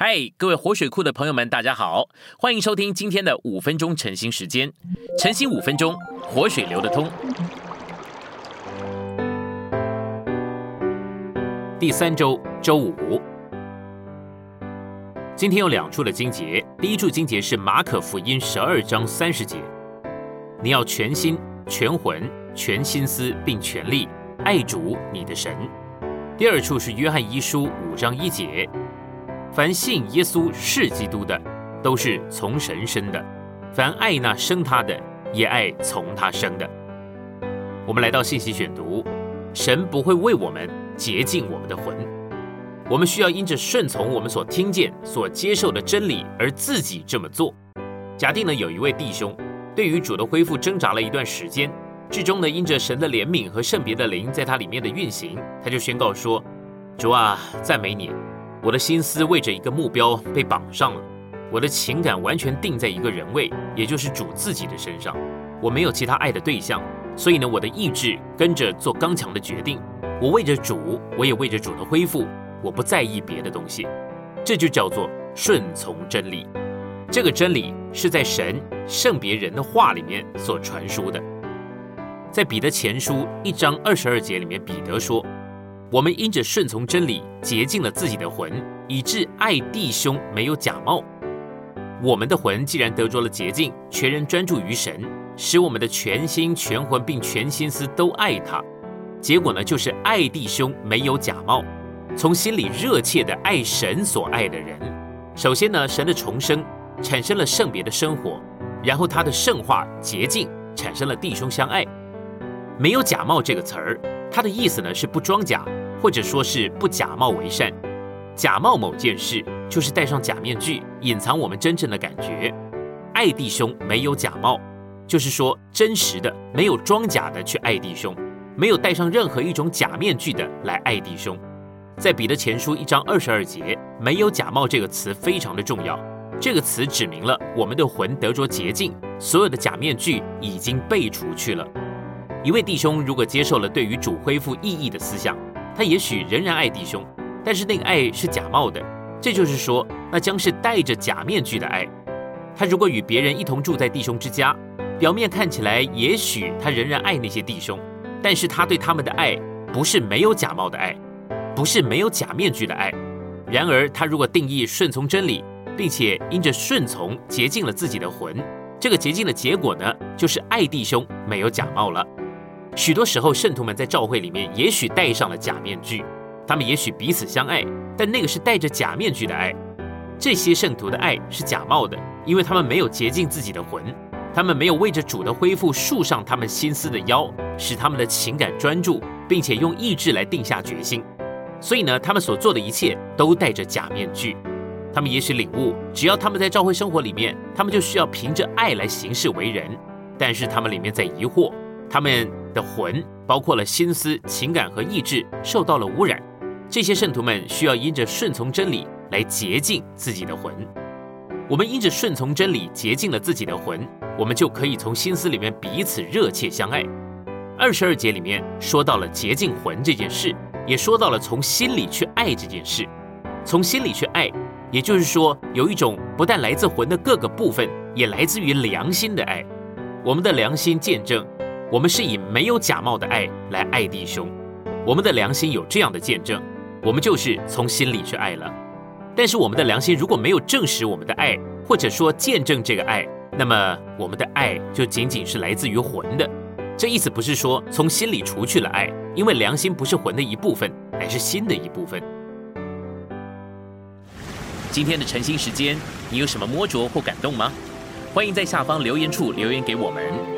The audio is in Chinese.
嗨，各位活水库的朋友们，大家好，欢迎收听今天的五分钟晨兴时间。晨兴五分钟，活水流得通。第三周周五，今天有两处的经节。第一处经节是马可福音十二章三十节，你要全心、全魂、全心思，并全力爱主你的神。第二处是约翰一书五章一节。凡信耶稣是基督的，都是从神生的；凡爱那生他的，也爱从他生的。我们来到信息选读，神不会为我们洁净我们的魂，我们需要因着顺从我们所听见、所接受的真理而自己这么做。假定呢，有一位弟兄对于主的恢复挣扎了一段时间，至终呢，因着神的怜悯和圣别的灵在他里面的运行，他就宣告说：“主啊，赞美你。”我的心思为着一个目标被绑上了，我的情感完全定在一个人位，也就是主自己的身上。我没有其他爱的对象，所以呢，我的意志跟着做刚强的决定。我为着主，我也为着主的恢复，我不在意别的东西。这就叫做顺从真理。这个真理是在神圣别人的话里面所传输的。在彼得前书一章二十二节里面，彼得说。我们因着顺从真理，洁净了自己的魂，以致爱弟兄没有假冒。我们的魂既然得着了洁净，全人专注于神，使我们的全心全魂并全心思都爱他。结果呢，就是爱弟兄没有假冒，从心里热切的爱神所爱的人。首先呢，神的重生产生了圣别的生活，然后他的圣化洁净产生了弟兄相爱。没有假冒这个词儿，它的意思呢是不装假。或者说是不假冒为善，假冒某件事就是戴上假面具，隐藏我们真正的感觉。爱弟兄没有假冒，就是说真实的，没有装假的去爱弟兄，没有戴上任何一种假面具的来爱弟兄。在彼得前书一章二十二节，没有假冒这个词非常的重要。这个词指明了我们的魂得着洁净，所有的假面具已经被除去了。一位弟兄如果接受了对于主恢复意义的思想，他也许仍然爱弟兄，但是那个爱是假冒的，这就是说，那将是戴着假面具的爱。他如果与别人一同住在弟兄之家，表面看起来也许他仍然爱那些弟兄，但是他对他们的爱不是没有假冒的爱，不是没有假面具的爱。然而，他如果定义顺从真理，并且因着顺从洁净了自己的魂，这个洁净的结果呢，就是爱弟兄没有假冒了。许多时候，圣徒们在教会里面也许戴上了假面具，他们也许彼此相爱，但那个是戴着假面具的爱。这些圣徒的爱是假冒的，因为他们没有洁净自己的魂，他们没有为着主的恢复束上他们心思的腰，使他们的情感专注，并且用意志来定下决心。所以呢，他们所做的一切都戴着假面具。他们也许领悟，只要他们在教会生活里面，他们就需要凭着爱来行事为人，但是他们里面在疑惑，他们。的魂包括了心思、情感和意志受到了污染，这些圣徒们需要因着顺从真理来洁净自己的魂。我们因着顺从真理洁净了自己的魂，我们就可以从心思里面彼此热切相爱。二十二节里面说到了洁净魂这件事，也说到了从心里去爱这件事。从心里去爱，也就是说有一种不但来自魂的各个部分，也来自于良心的爱。我们的良心见证。我们是以没有假冒的爱来爱弟兄，我们的良心有这样的见证，我们就是从心里去爱了。但是我们的良心如果没有证实我们的爱，或者说见证这个爱，那么我们的爱就仅仅是来自于魂的。这意思不是说从心里除去了爱，因为良心不是魂的一部分，乃是心的一部分。今天的晨兴时间，你有什么摸着或感动吗？欢迎在下方留言处留言给我们。